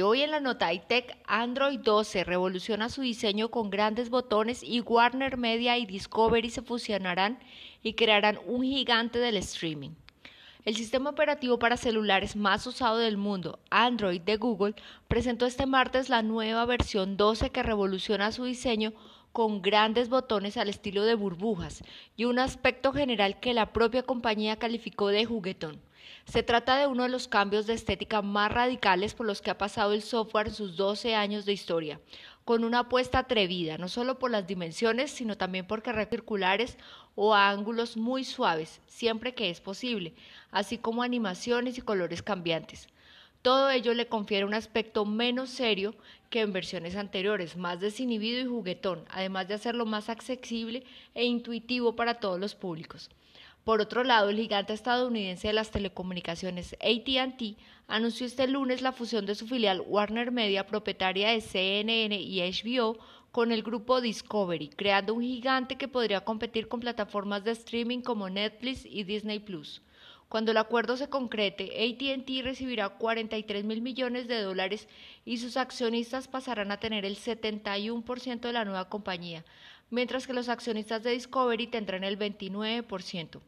Hoy en la nota iTech, Android 12 revoluciona su diseño con grandes botones y Warner Media y Discovery se fusionarán y crearán un gigante del streaming. El sistema operativo para celulares más usado del mundo, Android de Google, presentó este martes la nueva versión 12 que revoluciona su diseño con grandes botones al estilo de burbujas y un aspecto general que la propia compañía calificó de juguetón. Se trata de uno de los cambios de estética más radicales por los que ha pasado el software en sus 12 años de historia, con una apuesta atrevida, no solo por las dimensiones, sino también por carreras circulares o ángulos muy suaves, siempre que es posible, así como animaciones y colores cambiantes. Todo ello le confiere un aspecto menos serio que en versiones anteriores, más desinhibido y juguetón, además de hacerlo más accesible e intuitivo para todos los públicos. Por otro lado, el gigante estadounidense de las telecomunicaciones ATT anunció este lunes la fusión de su filial Warner Media, propietaria de CNN y HBO, con el grupo Discovery, creando un gigante que podría competir con plataformas de streaming como Netflix y Disney Plus. Cuando el acuerdo se concrete, ATT recibirá 43 mil millones de dólares y sus accionistas pasarán a tener el 71% de la nueva compañía, mientras que los accionistas de Discovery tendrán el 29%.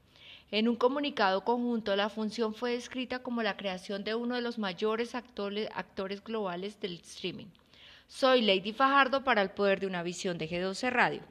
En un comunicado conjunto, la función fue descrita como la creación de uno de los mayores actores, actores globales del streaming. Soy Lady Fajardo para el poder de una visión de G12 Radio.